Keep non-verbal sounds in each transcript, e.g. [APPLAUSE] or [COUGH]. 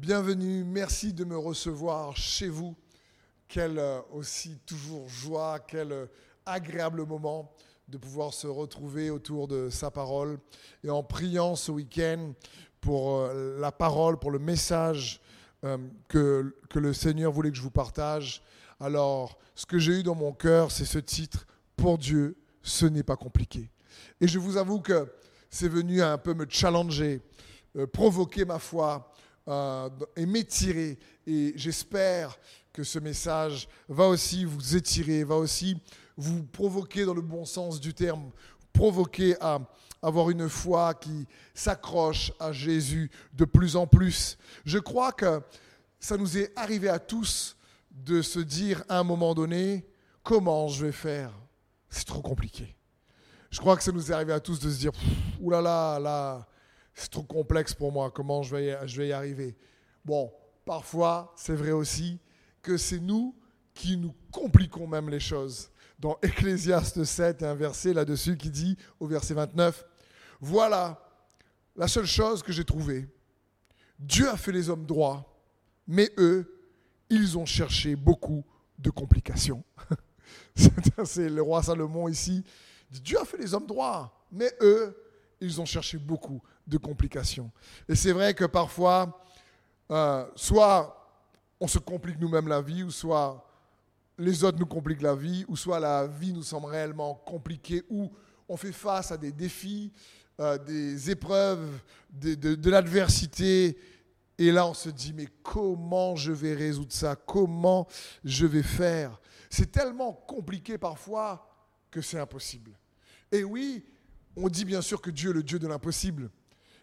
Bienvenue, merci de me recevoir chez vous. Quelle euh, aussi toujours joie, quel euh, agréable moment de pouvoir se retrouver autour de sa parole et en priant ce week-end pour euh, la parole, pour le message que, que le Seigneur voulait que je vous partage. Alors, ce que j'ai eu dans mon cœur, c'est ce titre, Pour Dieu, ce n'est pas compliqué. Et je vous avoue que c'est venu un peu me challenger, provoquer ma foi, euh, et m'étirer. Et j'espère que ce message va aussi vous étirer, va aussi vous provoquer dans le bon sens du terme, provoquer à avoir une foi qui s'accroche à Jésus de plus en plus. Je crois que ça nous est arrivé à tous de se dire à un moment donné, comment je vais faire? C'est trop compliqué. Je crois que ça nous est arrivé à tous de se dire, oulala, là, là c'est trop complexe pour moi, comment je vais, je vais y arriver? Bon, parfois, c'est vrai aussi que c'est nous qui nous compliquons même les choses. Dans Ecclésiaste 7, il y a un verset là-dessus qui dit, au verset 29, Voilà la seule chose que j'ai trouvée. Dieu a fait les hommes droits, mais eux, ils ont cherché beaucoup de complications. [LAUGHS] c'est le roi Salomon ici. Dieu a fait les hommes droits, mais eux, ils ont cherché beaucoup de complications. Et c'est vrai que parfois, euh, soit on se complique nous-mêmes la vie, ou soit les autres nous compliquent la vie, ou soit la vie nous semble réellement compliquée, ou on fait face à des défis, euh, des épreuves, de, de l'adversité, et là on se dit, mais comment je vais résoudre ça? Comment je vais faire? C'est tellement compliqué parfois que c'est impossible. Et oui, on dit bien sûr que Dieu est le Dieu de l'impossible,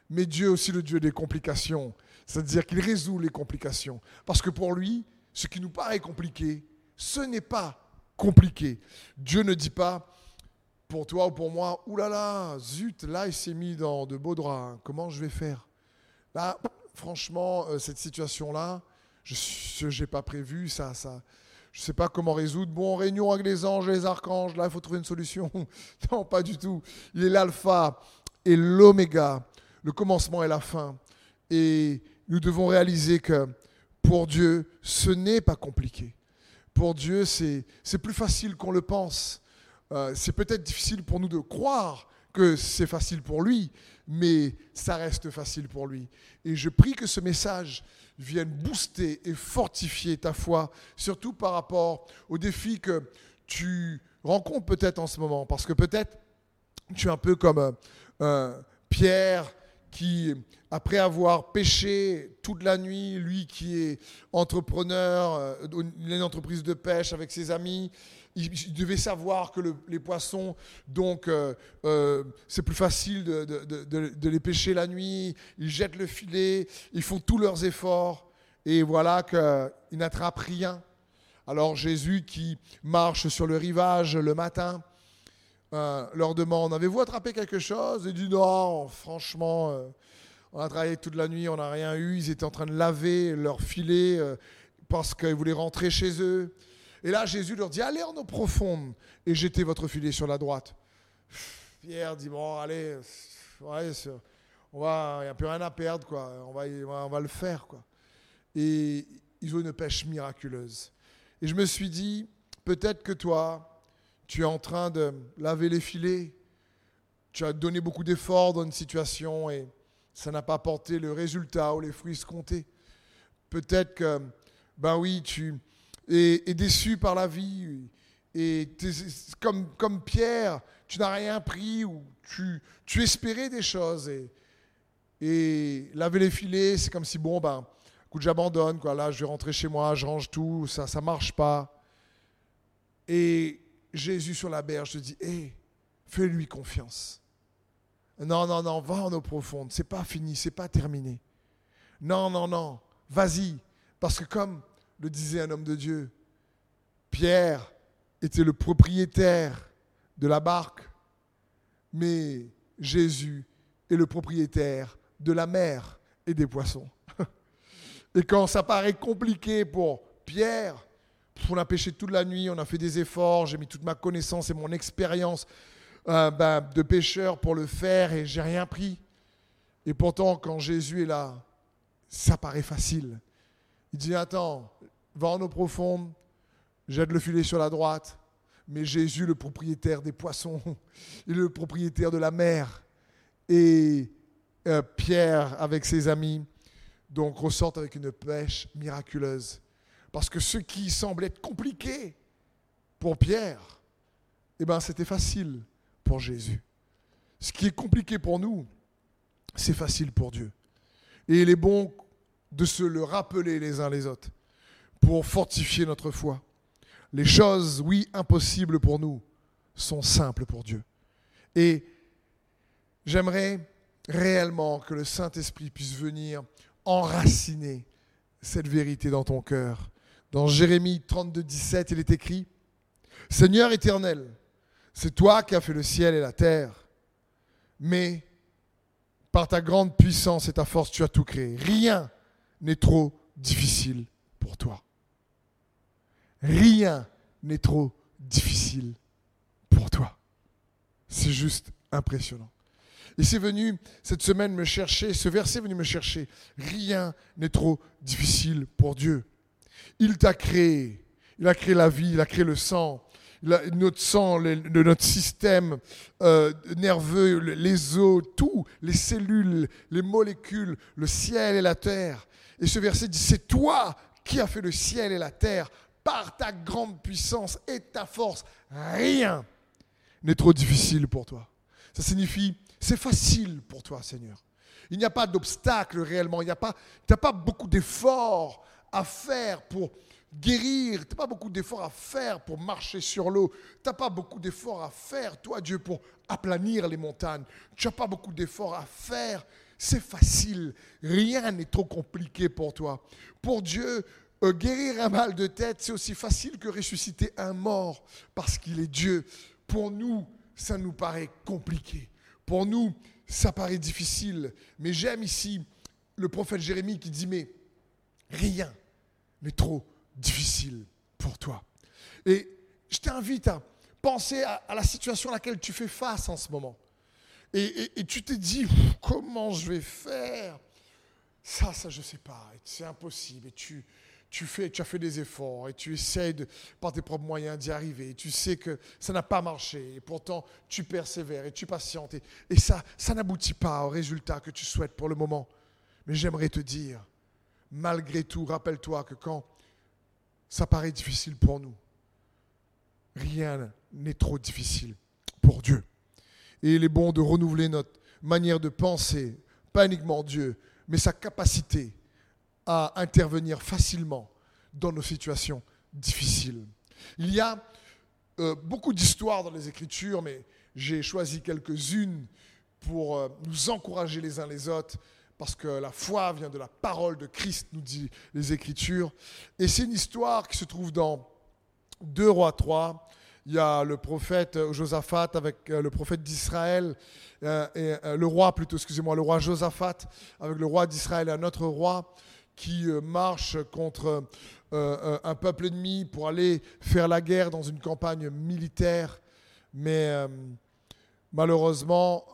mais Dieu est aussi le Dieu des complications. C'est-à-dire qu'il résout les complications. Parce que pour lui, ce qui nous paraît compliqué, ce n'est pas compliqué. Dieu ne dit pas, pour toi ou pour moi, oulala, là là, zut, là il s'est mis dans de beaux draps, hein. comment je vais faire? Là, franchement, euh, cette situation-là, je n'ai pas prévu, ça, ça, je ne sais pas comment résoudre. Bon, réunion avec les anges, les archanges, là, il faut trouver une solution. [LAUGHS] non, pas du tout. Il est l'alpha et l'oméga, le commencement et la fin. Et nous devons réaliser que pour Dieu, ce n'est pas compliqué. Pour Dieu, c'est plus facile qu'on le pense. Euh, c'est peut-être difficile pour nous de croire que c'est facile pour lui, mais ça reste facile pour lui. Et je prie que ce message vienne booster et fortifier ta foi, surtout par rapport aux défis que tu rencontres peut-être en ce moment. Parce que peut-être tu es un peu comme euh, euh, Pierre qui, après avoir pêché toute la nuit, lui qui est entrepreneur, euh, il a une entreprise de pêche avec ses amis, il, devait savoir que les poissons, donc euh, euh, c'est plus facile de, les pêcher la nuit, ils jettent le filet, ils font tous leurs efforts, et voilà qu'ils n'attrapent rien. Alors Jésus qui marche sur le rivage le matin, euh, leur demande, avez-vous attrapé quelque chose? Et dit non, franchement, on a travaillé toute la nuit, on n'a rien eu, ils étaient en train de laver leur filet parce qu'ils voulaient rentrer chez eux. Et là, Jésus leur dit, allez en eau profonde et jetez votre filet sur la droite. Pierre dit, bon, allez, on va, il n'y a plus rien à perdre, quoi. On va, on va le faire, quoi. Et ils ont une pêche miraculeuse. Et je me suis dit, peut-être que toi, tu es en train de laver les filets, tu as donné beaucoup d'efforts dans une situation et ça n'a pas apporté le résultat ou les fruits escomptés. Peut-être que, ben oui, tu, et, déçu par la vie. Et comme, comme Pierre, tu n'as rien pris ou tu, tu espérais des choses. Et, et laver les filets, c'est comme si, bon, ben, écoute, j'abandonne. Là, je vais rentrer chez moi, je range tout, ça ne marche pas. Et Jésus sur la berge te dit, hé, fais-lui confiance. Non, non, non, va en eau profonde, c'est pas fini, c'est pas terminé. Non, non, non, vas-y. Parce que comme le disait un homme de Dieu. Pierre était le propriétaire de la barque, mais Jésus est le propriétaire de la mer et des poissons. [LAUGHS] Et quand ça paraît compliqué pour Pierre, on a pêché toute la nuit, on a fait des efforts, j'ai mis toute ma connaissance et mon expérience euh, ben, de pêcheur pour le faire et j'ai rien pris. Et pourtant, quand Jésus est là, ça paraît facile. Il dit, attends, va en eau profonde, jette le filet sur la droite, mais Jésus, le propriétaire des poissons, et [LAUGHS] le propriétaire de la mer, et euh, Pierre avec ses amis, donc ressortent avec une pêche miraculeuse. Parce que ce qui semble être compliqué pour Pierre, eh ben, c'était facile pour Jésus. Ce qui est compliqué pour nous, c'est facile pour Dieu. Et il est bon de se le rappeler les uns les autres pour fortifier notre foi. Les choses, oui, impossibles pour nous, sont simples pour Dieu. Et j'aimerais réellement que le Saint-Esprit puisse venir enraciner cette vérité dans ton cœur. Dans Jérémie 32, 17, il est écrit, Seigneur éternel, c'est toi qui as fait le ciel et la terre, mais par ta grande puissance et ta force, tu as tout créé. Rien n'est trop difficile pour toi. Rien n'est trop difficile pour toi. C'est juste impressionnant. Et c'est venu cette semaine me chercher, ce verset est venu me chercher. Rien n'est trop difficile pour Dieu. Il t'a créé. Il a créé la vie, il a créé le sang, notre sang, notre système euh, nerveux, les os, tout, les cellules, les molécules, le ciel et la terre. Et ce verset dit, c'est toi qui as fait le ciel et la terre par ta grande puissance et ta force. Rien n'est trop difficile pour toi. Ça signifie, c'est facile pour toi, Seigneur. Il n'y a pas d'obstacle réellement, il n'y a pas, pas beaucoup d'efforts à faire pour guérir, tu n'as pas beaucoup d'efforts à faire pour marcher sur l'eau, tu n'as pas beaucoup d'efforts à faire, toi Dieu, pour aplanir les montagnes, tu n'as pas beaucoup d'efforts à faire, c'est facile, rien n'est trop compliqué pour toi. Pour Dieu, euh, guérir un mal de tête, c'est aussi facile que ressusciter un mort, parce qu'il est Dieu. Pour nous, ça nous paraît compliqué. Pour nous, ça paraît difficile. Mais j'aime ici le prophète Jérémie qui dit, mais rien n'est trop difficile pour toi. Et je t'invite à penser à, la situation à laquelle tu fais face en ce moment. Et, tu te dis, comment je vais faire? Ça, ça, je ne sais pas. C'est impossible. Et tu, tu, fais, tu as fait des efforts et tu essaies de, par tes propres moyens d'y arriver. Et tu sais que ça n'a pas marché. Et pourtant, tu persévères et tu patientes. Et, et ça, ça n'aboutit pas au résultat que tu souhaites pour le moment. Mais j'aimerais te dire, malgré tout, rappelle-toi que quand ça paraît difficile pour nous. Rien n'est trop difficile pour Dieu. Et il est bon de renouveler notre manière de penser, pas uniquement Dieu, mais sa capacité à intervenir facilement dans nos situations difficiles. Il y a euh, beaucoup d'histoires dans les Écritures, mais j'ai choisi quelques-unes pour euh, nous encourager les uns les autres parce que la foi vient de la parole de Christ, nous dit les Écritures. Et c'est une histoire qui se trouve dans 2 Rois 3. Il y a le prophète Josaphat avec euh, le prophète d'Israël, euh, et euh, le roi plutôt, excusez-moi, le roi Josaphat avec le roi d'Israël et un autre roi qui marche contre un peuple ennemi pour aller faire la guerre dans une campagne militaire. Mais malheureusement,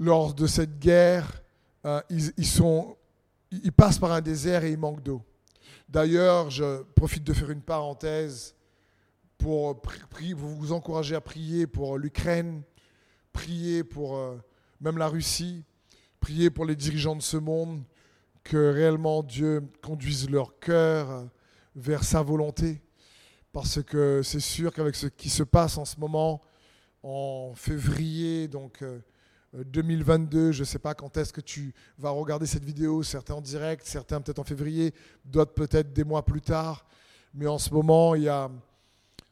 lors de cette guerre, euh, ils, passent par un désert et ils manquent d'eau. D'ailleurs, je profite de faire une parenthèse pour, vous encourager à prier pour l'Ukraine, prier pour euh, même la Russie, prier pour les dirigeants de ce monde, que réellement Dieu conduise leur cœur euh, vers sa volonté. Parce que c'est sûr qu'avec ce qui se passe en ce moment, en février, donc 2022, euh, je ne sais pas quand est-ce que tu vas regarder cette vidéo, certains en direct, certains peut-être en février, d'autres peut-être des mois plus tard. Mais en ce moment, il y a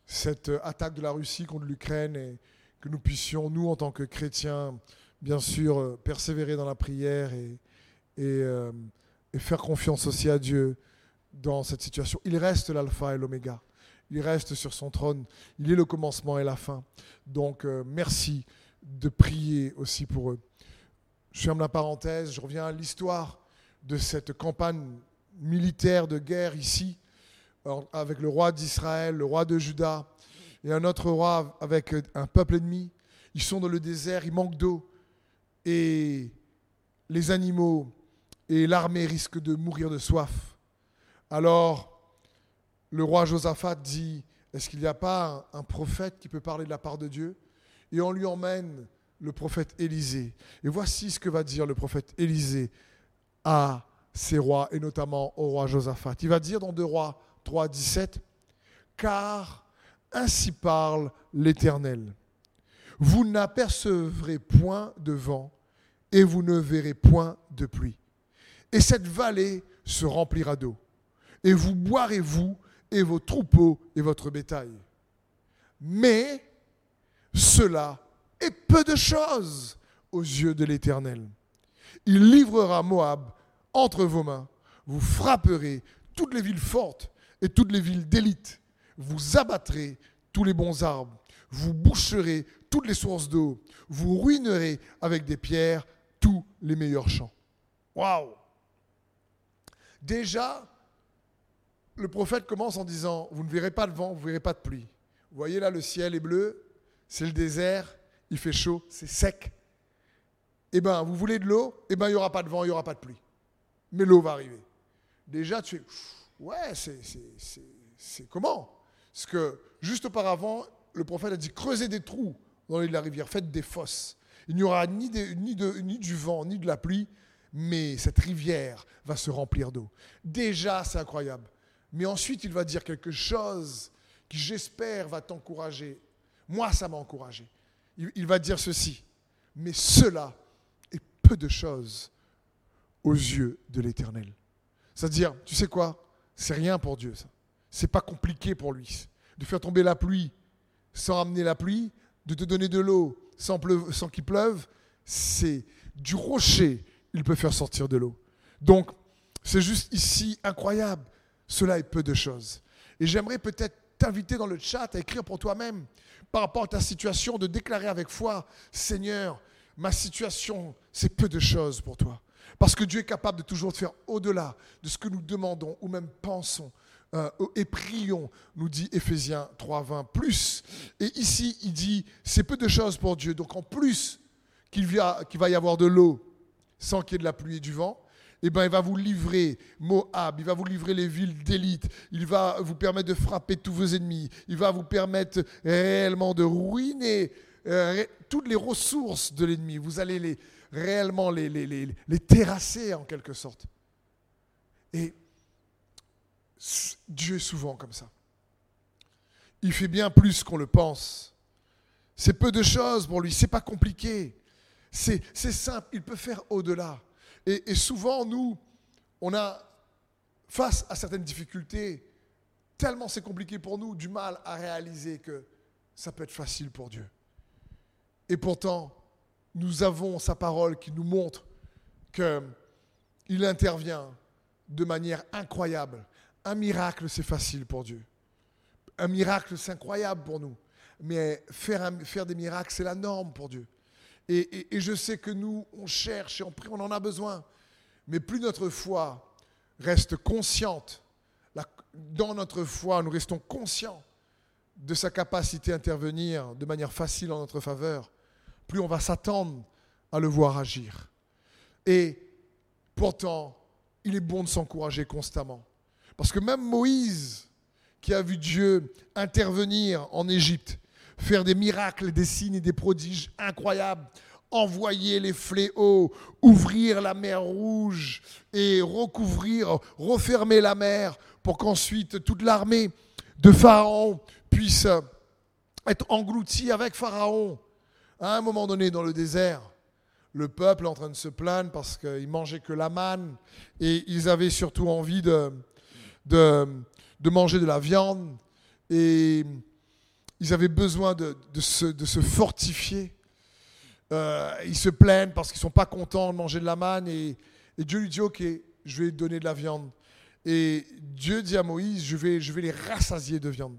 cette attaque de la Russie contre l'Ukraine et que nous puissions, nous, en tant que chrétiens, bien sûr, euh, persévérer dans la prière euh, et, faire confiance aussi à Dieu dans cette situation. Il reste l'alpha et l'oméga. Il reste sur son trône. Il est le commencement et la fin. Donc, merci de prier aussi pour eux. Je ferme la parenthèse, je reviens à l'histoire de cette campagne militaire de guerre ici, avec le roi d'Israël, le roi de Juda, et un autre roi avec un peuple ennemi. Ils sont dans le désert, ils manquent d'eau. Et les animaux et l'armée risque de mourir de soif. Alors, le roi Josaphat dit, est-ce qu'il n'y a pas un, prophète qui peut parler de la part de Dieu? Et on lui emmène le prophète Élisée. Et voici ce que va dire le prophète Élisée à ses rois, et notamment au roi Josaphat. Il va dire dans 2 rois 3, 17, Car ainsi parle l'Éternel. Vous n'apercevrez point de vent et vous ne verrez point de pluie. Et cette vallée se remplira d'eau. Et vous boirez, vous, et vos troupeaux et votre bétail. Mais cela est peu de choses aux yeux de l'Éternel. Il livrera Moab entre vos mains. Vous frapperez toutes les villes fortes et toutes les villes d'élite. Vous abattrez tous les bons arbres. Vous boucherez toutes les sources d'eau. Vous ruinerez avec des pierres tous les meilleurs champs. Waouh Déjà, le prophète commence en disant, vous ne verrez pas de vent, vous ne verrez pas de pluie. Vous voyez là, le ciel est bleu, c'est le désert, il fait chaud, c'est sec. Eh bien, vous voulez de l'eau Eh bien, il n'y aura pas de vent, il n'y aura pas de pluie. Mais l'eau va arriver. Déjà, tu es, ouais, c'est comment? Parce que juste auparavant, le prophète a dit, creusez des trous dans la rivière, faites des fosses. Il n'y aura ni, ni, de, ni du vent, ni de la pluie, mais cette rivière va se remplir d'eau. Déjà, c'est incroyable. Mais ensuite, il va dire quelque chose qui, j'espère, va t'encourager. Moi, ça m'a encouragé. Il, va dire ceci. Mais cela est peu de choses aux yeux de l'Éternel. C'est-à-dire, tu sais quoi? C'est rien pour Dieu, ça. C'est pas compliqué pour lui. De faire tomber la pluie sans amener la pluie, de te donner de l'eau sans, sans qu'il pleuve, c'est du rocher, il peut faire sortir de l'eau. Donc, c'est juste ici incroyable. Cela est peu de choses. Et j'aimerais peut-être t'inviter dans le chat à écrire pour toi-même, par rapport à ta situation, de déclarer avec foi, Seigneur, ma situation, c'est peu de choses pour toi. Parce que Dieu est capable de toujours faire au-delà de ce que nous demandons ou même pensons. Euh, et prions, nous dit Ephésiens 3.20, plus. Et ici, il dit, c'est peu de choses pour Dieu. Donc en plus qu'il va y avoir de l'eau sans qu'il y ait de la pluie et du vent, eh ben, il va vous livrer Moab, il va vous livrer les villes d'élite, il va vous permettre de frapper tous vos ennemis, il va vous permettre réellement de ruiner euh, toutes les ressources de l'ennemi. Vous allez les, réellement les, les, les, les terrasser en quelque sorte. Et Dieu est souvent comme ça. Il fait bien plus qu'on le pense. C'est peu de choses pour lui, c'est pas compliqué. C'est simple, il peut faire au-delà. Et, souvent, nous, on a, face à certaines difficultés, tellement c'est compliqué pour nous, du mal à réaliser que ça peut être facile pour Dieu. Et pourtant, nous avons sa parole qui nous montre qu'il intervient de manière incroyable. Un miracle, c'est facile pour Dieu. Un miracle, c'est incroyable pour nous. Mais faire, faire des miracles, c'est la norme pour Dieu. Et, je sais que nous, on cherche et on prie, on en a besoin. Mais plus notre foi reste consciente, dans notre foi, nous restons conscients de sa capacité à intervenir de manière facile en notre faveur, plus on va s'attendre à le voir agir. Et pourtant, il est bon de s'encourager constamment. Parce que même Moïse, qui a vu Dieu intervenir en Égypte, faire des miracles, des signes et des prodiges incroyables, envoyer les fléaux, ouvrir la mer rouge et recouvrir, refermer la mer pour qu'ensuite toute l'armée de Pharaon puisse être engloutie avec Pharaon. À un moment donné dans le désert, le peuple est en train de se plaindre parce qu'ils mangeaient que la manne et ils avaient surtout envie de, de, de manger de la viande et ils avaient besoin de, se, se, fortifier. Euh, ils se plaignent parce qu'ils ne sont pas contents de manger de la manne. Et, Dieu lui dit, OK, je vais donner de la viande. Et Dieu dit à Moïse, je vais, les rassasier de viande.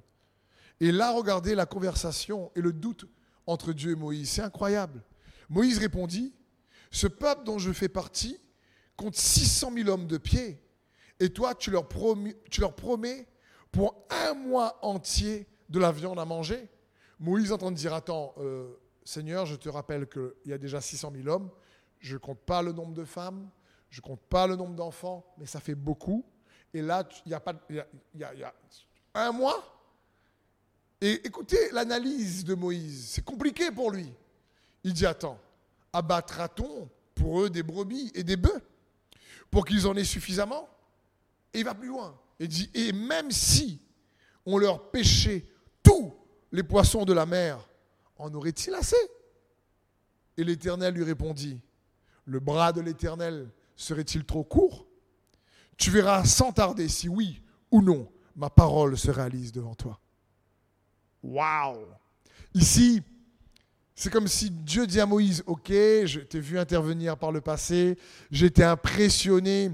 Et là, regardez la conversation et le doute entre Dieu et Moïse. C'est incroyable. Moïse répondit, ce peuple dont je fais partie compte 600 000 hommes de pied. Et toi, tu leur promets pour un mois entier de la viande à manger. Moïse entend dire, attends, euh, Seigneur, je te rappelle qu'il y a déjà 600 000 hommes, je ne compte pas le nombre de femmes, je compte pas le nombre d'enfants, mais ça fait beaucoup. Et là, il y a pas, y a, y a un mois. Et écoutez l'analyse de Moïse, c'est compliqué pour lui. Il dit attends, abattra-t-on pour eux des brebis et des bœufs pour qu'ils en aient suffisamment? Et il va plus loin. Il dit et même si on leur pêchait tous les poissons de la mer, en aurait-il assez? Et l'Éternel lui répondit Le bras de l'Éternel serait-il trop court? Tu verras sans tarder si oui ou non ma parole se réalise devant toi. Waouh Ici, c'est comme si Dieu dit à Moïse, ok, je t'ai vu intervenir par le passé, j'étais impressionné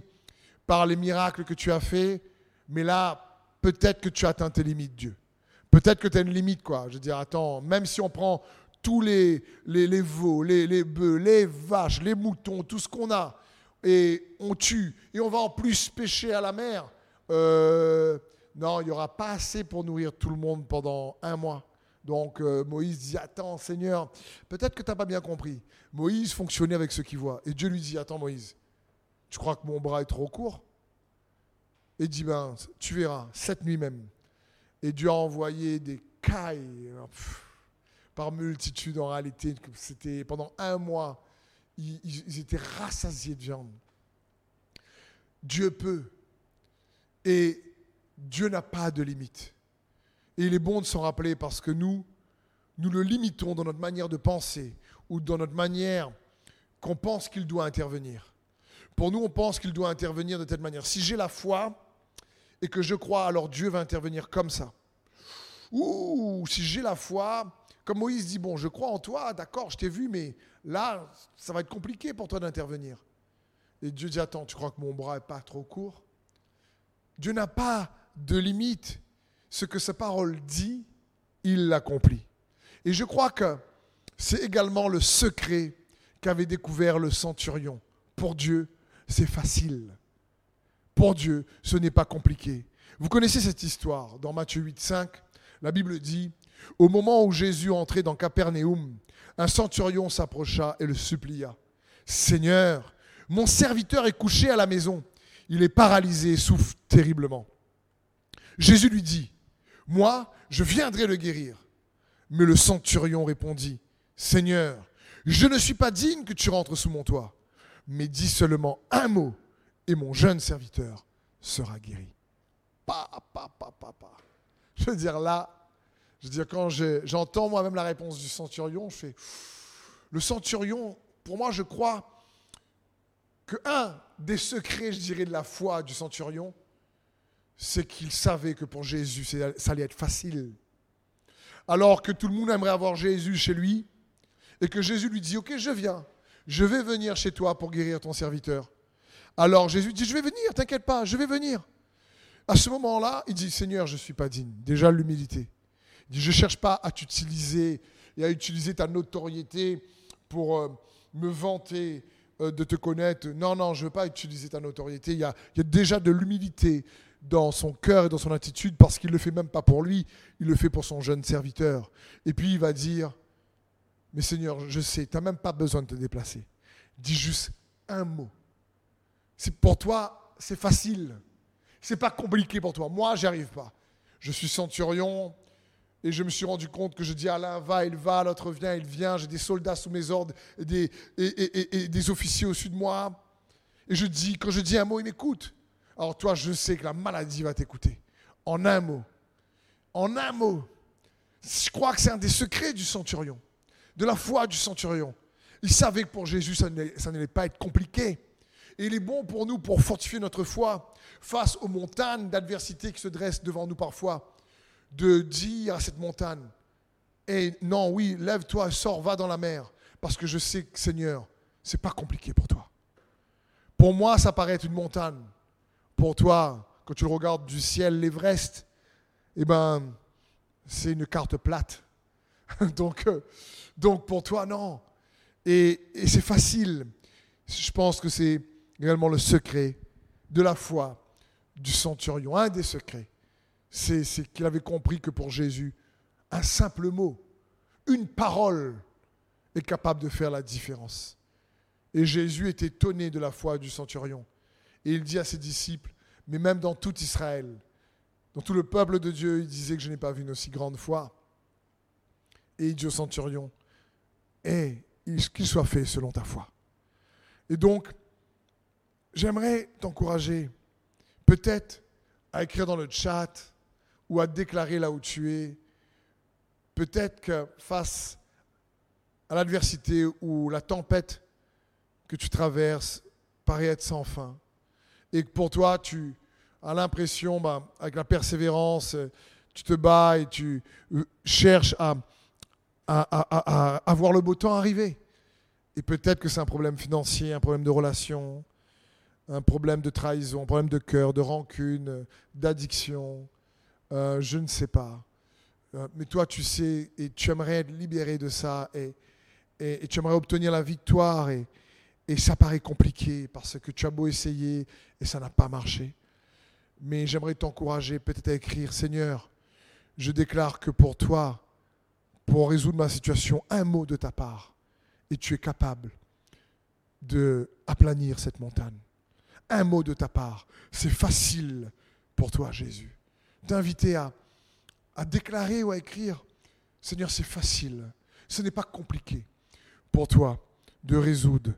par les miracles que tu as faits, mais là, peut-être que tu as atteint tes limites, Dieu. Peut-être que tu as une limite, quoi. Je veux dire, attends, même si on prend tous les, les, veaux, les, les bœufs, les vaches, les moutons, tout ce qu'on a, et on tue, et on va en plus pêcher à la mer, euh, non, il n'y aura pas assez pour nourrir tout le monde pendant un mois. Donc euh, Moïse dit, attends Seigneur, peut-être que tu n'as pas bien compris. Moïse fonctionnait avec ce qu'il voit. Et Dieu lui dit, attends Moïse, tu crois que mon bras est trop court? Et dit, ben, tu verras, cette nuit même. Et Dieu a envoyé des cailles par multitude en réalité. C'était pendant un mois, ils, ils étaient rassasiés de viande. Dieu peut. Et Dieu n'a pas de limite. Et il est bon de s'en rappeler parce que nous, nous le limitons dans notre manière de penser ou dans notre manière qu'on pense qu'il doit intervenir. Pour nous, on pense qu'il doit intervenir de telle manière. Si j'ai la foi et que je crois, alors Dieu va intervenir comme ça. Ou si j'ai la foi, comme Moïse dit, bon, je crois en toi, d'accord, je t'ai vu, mais là, ça va être compliqué pour toi d'intervenir. Et Dieu dit, attends, tu crois que mon bras n'est pas trop court? Dieu n'a pas de limite ce que sa parole dit, il l'accomplit. Et je crois que c'est également le secret qu'avait découvert le centurion. Pour Dieu, c'est facile. Pour Dieu, ce n'est pas compliqué. Vous connaissez cette histoire. Dans Matthieu 8, 5, la Bible dit, au moment où Jésus entrait dans Capernaum, un centurion s'approcha et le supplia. Seigneur, mon serviteur est couché à la maison. Il est paralysé et souffre terriblement. Jésus lui dit, moi, je viendrai le guérir. Mais le centurion répondit, Seigneur, je ne suis pas digne que tu rentres sous mon toit, mais dis seulement un mot et mon jeune serviteur sera guéri. Pa, pa, pa, pa, pa. Je veux dire là, je veux dire quand j'entends moi-même la réponse du centurion, je fais, le centurion, pour moi, je crois que un des secrets, je dirais, de la foi du centurion, c'est qu'il savait que pour Jésus, ça allait être facile. Alors que tout le monde aimerait avoir Jésus chez lui, et que Jésus lui dit, ok, je viens, je vais venir chez toi pour guérir ton serviteur. Alors Jésus dit, je vais venir, t'inquiète pas, je vais venir. À ce moment-là, il dit, Seigneur, je ne suis pas digne. Déjà l'humilité. Il dit, je ne cherche pas à t'utiliser et à utiliser ta notoriété pour euh, me vanter euh, de te connaître. Non, non, je ne veux pas utiliser ta notoriété. Il y a, il y a déjà de l'humilité dans son cœur et dans son attitude parce qu'il ne le fait même pas pour lui, il le fait pour son jeune serviteur. Et puis il va dire, mais Seigneur, je sais, tu n'as même pas besoin de te déplacer. Dis juste un mot. C'est pour toi, c'est facile. C'est pas compliqué pour toi. Moi, j'y arrive pas. Je suis centurion et je me suis rendu compte que je dis à l'un va, il va, l'autre vient, il vient. J'ai des soldats sous mes ordres et des, officiers au-dessus de moi. Et je dis, quand je dis un mot, il m'écoute. Alors toi, je sais que la maladie va t'écouter. En un mot. En un mot. Je crois que c'est un des secrets du centurion, de la foi du centurion. Il savait que pour Jésus, ça n'allait pas être compliqué. Et il est bon pour nous, pour fortifier notre foi face aux montagnes d'adversité qui se dressent devant nous parfois, de dire à cette montagne, et eh, non, oui, lève-toi, sors, va dans la mer, parce que je sais que Seigneur, c'est pas compliqué pour toi. Pour moi, ça paraît être une montagne. Pour toi, quand tu regardes du ciel, l'Everest, eh ben, c'est une carte plate. [LAUGHS] donc, euh, donc pour toi, non. Et, et c'est facile. Je pense que c'est également le secret de la foi du centurion. Un des secrets, c'est qu'il avait compris que pour Jésus, un simple mot, une parole est capable de faire la différence. Et Jésus est étonné de la foi du centurion. Et il dit à ses disciples, mais même dans tout Israël, dans tout le peuple de Dieu, il disait que je n'ai pas vu une aussi grande foi. Et il dit au centurion, et qu'il soit fait selon ta foi. Et donc, j'aimerais t'encourager, peut-être à écrire dans le chat ou à déclarer là où tu es. Peut-être que face à l'adversité ou la tempête que tu traverses paraît être sans fin, et que pour toi, tu as l'impression, bah, avec la persévérance, tu te bats et tu euh, cherches à, à, à voir le beau temps arriver. Et peut-être que c'est un problème financier, un problème de relation, un problème de trahison, un problème de cœur, de rancune, d'addiction, euh, je ne sais pas. Euh, mais toi, tu sais, et tu aimerais être libéré de ça, et, tu aimerais obtenir la victoire, et, et ça paraît compliqué parce que tu as beau essayer, et ça n'a pas marché. Mais j'aimerais t'encourager peut-être à écrire, Seigneur, je déclare que pour toi, pour résoudre ma situation, un mot de ta part, et tu es capable de aplanir cette montagne un mot de ta part. C'est facile pour toi, Jésus. T'inviter à, à déclarer ou à écrire, Seigneur, c'est facile. Ce n'est pas compliqué pour toi de résoudre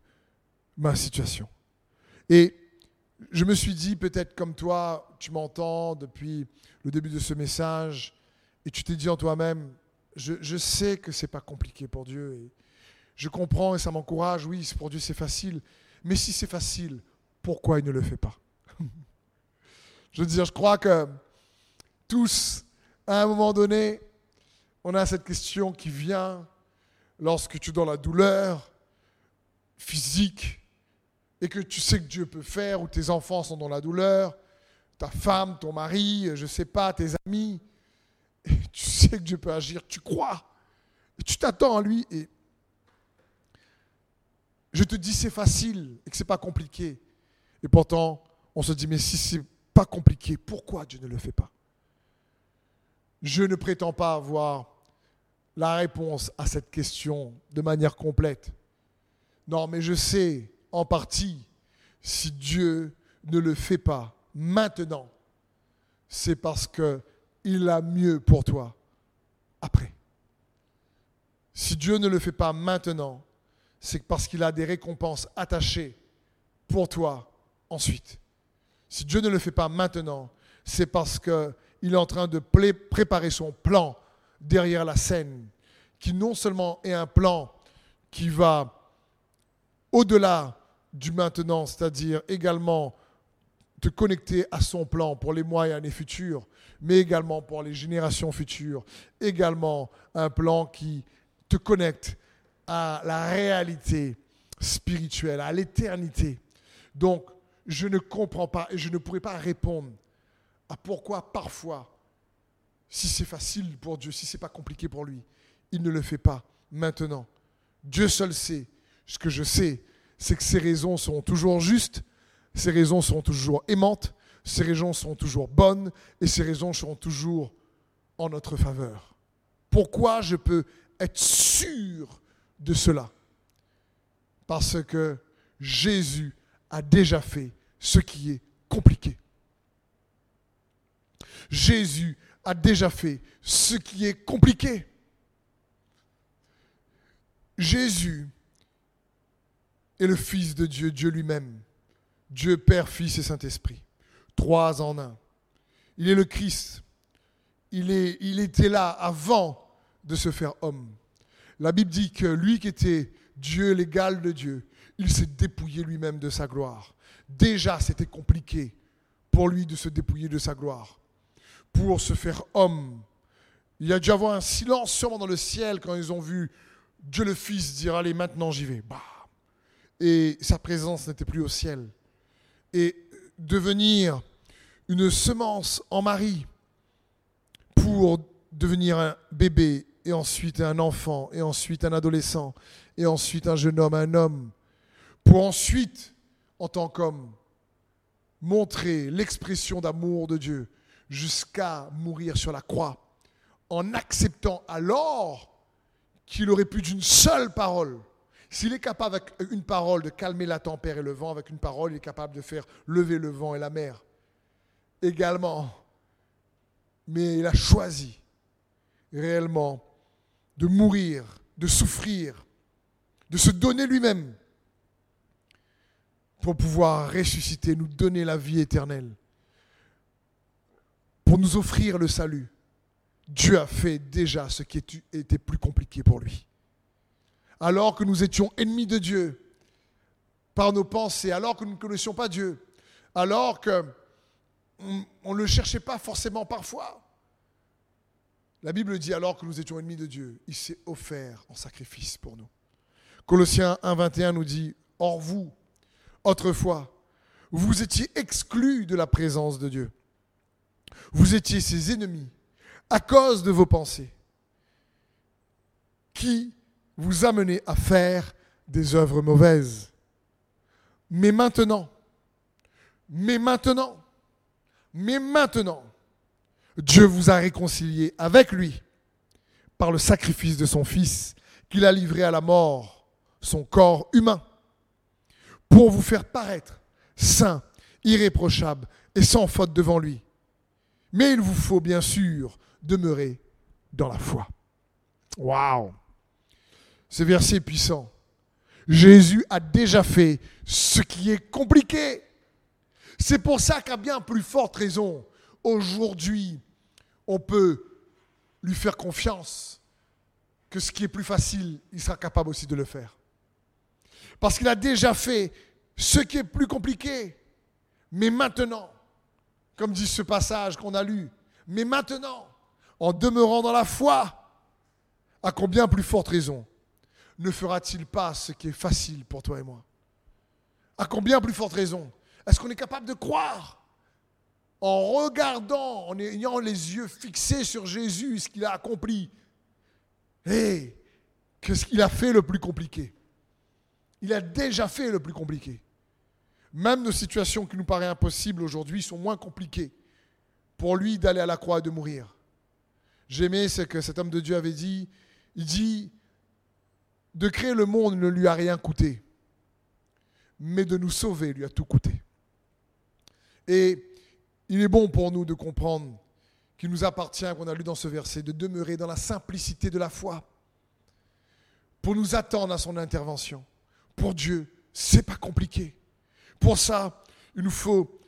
ma situation. Et je me suis dit, peut-être comme toi, tu m'entends depuis le début de ce message, et tu t'es dit en toi-même, je, je, sais que c'est pas compliqué pour Dieu, et je comprends et ça m'encourage, oui, pour Dieu c'est facile, mais si c'est facile, pourquoi il ne le fait pas [LAUGHS] Je veux dire, je crois que tous, à un moment donné, on a cette question qui vient lorsque tu es dans la douleur physique et que tu sais que Dieu peut faire, ou tes enfants sont dans la douleur, ta femme, ton mari, je ne sais pas, tes amis, [LAUGHS] tu sais que Dieu peut agir, tu crois, tu t'attends à lui, et je te dis c'est facile et que ce n'est pas compliqué. Et pourtant, on se dit, mais si c'est pas compliqué, pourquoi Dieu ne le fait pas? Je ne prétends pas avoir la réponse à cette question de manière complète. Non, mais je sais en partie, si Dieu ne le fait pas maintenant, c'est parce qu'il a mieux pour toi après. Si Dieu ne le fait pas maintenant, c'est parce qu'il a des récompenses attachées pour toi ensuite. Si Dieu ne le fait pas maintenant, c'est parce qu'il est en train de préparer son plan derrière la scène, qui non seulement est un plan qui va au-delà du maintenant, c'est-à-dire également te connecter à son plan pour les mois et années futures, mais également pour les générations futures, également un plan qui te connecte à la réalité spirituelle, à l'éternité. Donc, je ne comprends pas et je ne pourrais pas répondre à pourquoi parfois, si c'est facile pour Dieu, si c'est pas compliqué pour lui, il ne le fait pas maintenant. Dieu seul sait. Ce que je sais, c'est que ses raisons sont toujours justes, ses raisons sont toujours aimantes, ses raisons sont toujours bonnes et ses raisons seront toujours en notre faveur. Pourquoi je peux être sûr de cela? Parce que Jésus a déjà fait ce qui est compliqué. Jésus a déjà fait ce qui est compliqué. Jésus est le Fils de Dieu, Dieu lui-même, Dieu Père, Fils et Saint-Esprit, trois en un. Il est le Christ. Il, était là avant de se faire homme. La Bible dit que lui qui était Dieu, l'égal de Dieu, il s'est dépouillé lui-même de sa gloire. Déjà, c'était compliqué pour lui de se dépouiller de sa gloire, pour se faire homme. Il y a dû avoir un silence sûrement dans le ciel quand ils ont vu Dieu le Fils dire Allez, maintenant j'y vais. Bah. Et sa présence n'était plus au ciel. Et devenir une semence en Marie pour devenir un bébé et ensuite un enfant et ensuite un adolescent et ensuite un jeune homme, un homme, pour ensuite en tant qu'homme, montrer l'expression d'amour de Dieu jusqu'à mourir sur la croix, en acceptant alors qu'il aurait pu d'une seule parole S'il est capable avec une parole de calmer la tempête et le vent, avec une parole, il est capable de faire lever le vent et la mer. Également. Mais il a choisi réellement de mourir, de souffrir, de se donner lui-même pour pouvoir ressusciter, nous donner la vie éternelle, pour nous offrir le salut. Dieu a fait déjà ce qui était plus compliqué pour lui. Alors que nous étions ennemis de Dieu par nos pensées, alors que nous ne connaissions pas Dieu, alors que on ne le cherchait pas forcément parfois. La Bible dit alors que nous étions ennemis de Dieu, il s'est offert en sacrifice pour nous. Colossiens 1.21 nous dit, Or vous, autrefois, vous étiez exclus de la présence de Dieu. Vous étiez ses ennemis à cause de vos pensées qui vous amenaient à faire des œuvres mauvaises. Mais maintenant, mais maintenant, mais maintenant, Dieu vous a réconcilié avec lui par le sacrifice de son Fils qu'il a livré à la mort, son corps humain, pour vous faire paraître saint, irréprochable et sans faute devant lui. Mais il vous faut bien sûr demeurer dans la foi. Waouh Ce verset puissant. Jésus a déjà fait ce qui est compliqué. C'est pour ça qu'à bien plus forte raison, aujourd'hui, on peut lui faire confiance que ce qui est plus facile, il sera capable aussi de le faire. Parce qu'il a déjà fait ce qui est plus compliqué. Mais maintenant, comme dit ce passage qu'on a lu, mais maintenant, en demeurant dans la foi, à combien plus forte raison ne fera-t-il pas ce qui est facile pour toi et moi? À combien plus forte raison Est-ce qu'on est capable de croire en regardant, en ayant les yeux fixés sur Jésus, ce qu'il a accompli, et qu'est-ce qu'il a fait le plus compliqué? Il a déjà fait le plus compliqué. Même nos situations qui nous paraissent impossibles aujourd'hui sont moins compliquées pour lui d'aller à la croix et de mourir. J'aimais ce que cet homme de Dieu avait dit. Il dit, de créer le monde ne lui a rien coûté, mais de nous sauver lui a tout coûté. Et il est bon pour nous de comprendre qu'il nous appartient, qu'on a lu dans ce verset, de demeurer dans la simplicité de la foi, pour nous attendre à son intervention. Pour Dieu, c'est pas compliqué. Pour ça, il nous faut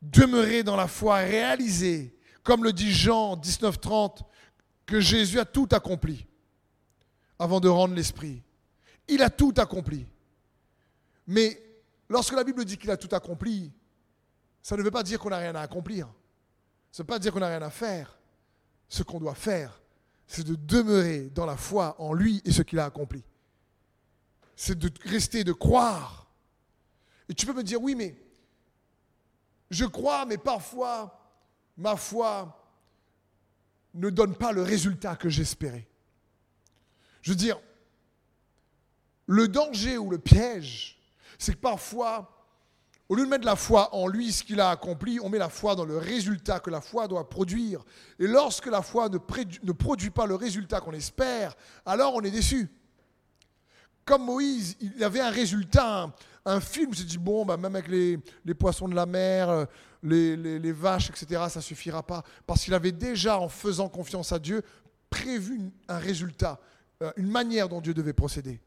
demeurer dans la foi, réaliser, comme le dit Jean 19:30, que Jésus a tout accompli avant de rendre l'esprit. Il a tout accompli. Mais lorsque la Bible dit qu'il a tout accompli, ça ne veut pas dire qu'on n'a rien à accomplir. Ça ne veut pas dire qu'on n'a rien à faire. Ce qu'on doit faire, c'est de demeurer dans la foi en lui et ce qu'il a accompli. C'est de rester, de croire. Et tu peux me dire, oui, mais je crois, mais parfois, ma foi ne donne pas le résultat que j'espérais. Je veux dire, le danger ou le piège, c'est que parfois, au lieu de mettre la foi en lui, ce qu'il a accompli, on met la foi dans le résultat que la foi doit produire. Et lorsque la foi ne, produit pas le résultat qu'on espère, alors on est déçu. Comme Moïse, il avait un résultat, un, film, il s'est dit, bon, bah, même avec les, poissons de la mer, euh, les, les vaches, etc., ça ne suffira pas. Parce qu'il avait déjà, en faisant confiance à Dieu, prévu un résultat, euh, une manière dont Dieu devait procéder.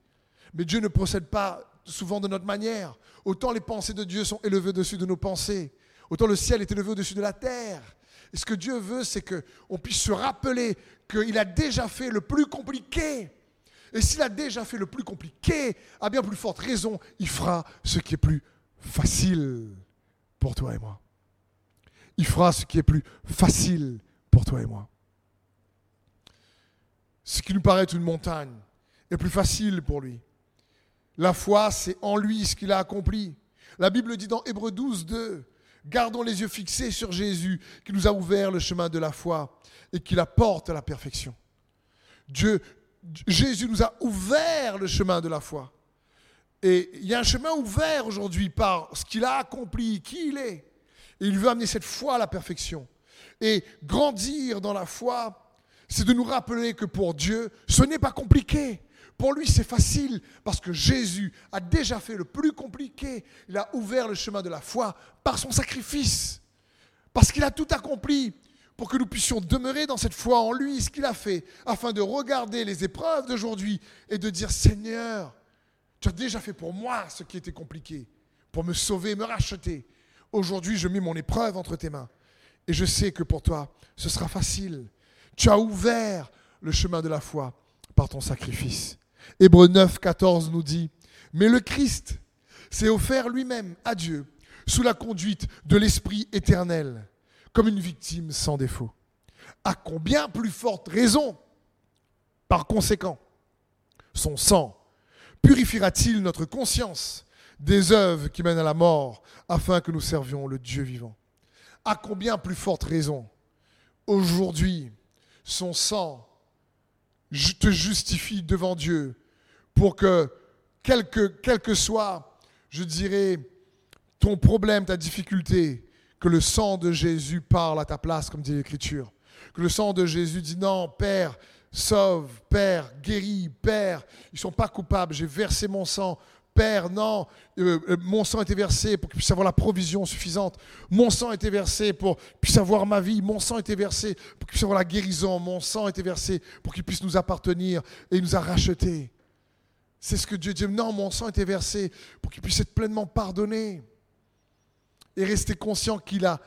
Mais Dieu ne procède pas souvent de notre manière. Autant les pensées de Dieu sont élevées au-dessus de nos pensées, autant le ciel est élevé au-dessus de la terre. Et ce que Dieu veut, c'est qu'on puisse se rappeler qu'il a déjà fait le plus compliqué. Et s'il a déjà fait le plus compliqué, à bien plus forte raison, il fera ce qui est plus facile pour toi et moi. Il fera ce qui est plus facile pour toi et moi. Ce qui nous paraît une montagne est plus facile pour lui. La foi, c'est en lui ce qu'il a accompli. La Bible dit dans Hébreu 12, 2, gardons les yeux fixés sur Jésus qui nous a ouvert le chemin de la foi et qui la porte à la perfection. Dieu, Jésus nous a ouvert le chemin de la foi. Et il y a un chemin ouvert aujourd'hui par ce qu'il a accompli, qui il est. Et il veut amener cette foi à la perfection. Et grandir dans la foi, c'est de nous rappeler que pour Dieu, ce n'est pas compliqué. Pour lui, c'est facile parce que Jésus a déjà fait le plus compliqué. Il a ouvert le chemin de la foi par son sacrifice. Parce qu'il a tout accompli pour que nous puissions demeurer dans cette foi en lui, ce qu'il a fait, afin de regarder les épreuves d'aujourd'hui et de dire, Seigneur, tu as déjà fait pour moi ce qui était compliqué, pour me sauver, me racheter. Aujourd'hui, je mets mon épreuve entre tes mains. Et je sais que pour toi, ce sera facile. Tu as ouvert le chemin de la foi par ton sacrifice. Hébreu 9, 14 nous dit, mais le Christ s'est offert lui-même à Dieu sous la conduite de l'Esprit éternel, comme une victime sans défaut. À combien plus forte raison, par conséquent, son sang purifiera-t-il notre conscience des œuvres qui mènent à la mort, afin que nous servions le Dieu vivant? À combien plus forte raison, aujourd'hui, son sang te justifie devant Dieu pour que, quel que, quel que soit, je dirais, ton problème, ta difficulté, que le sang de Jésus parle à ta place, comme dit l'Écriture. Que le sang de Jésus dit non, Père, sauve, Père, guéris, Père, ils ne sont pas coupables, j'ai versé mon sang. Père, non, euh, euh, mon sang a été versé pour qu'il puisse avoir la provision suffisante. Mon sang a été versé pour qu'il puisse avoir ma vie. Mon sang a été versé pour qu'il puisse avoir la guérison. Mon sang a été versé pour qu'il puisse nous appartenir et nous a rachetés. C'est ce que Dieu dit. Non, mon sang a été versé pour qu'il puisse être pleinement pardonné. Et rester conscient qu'il a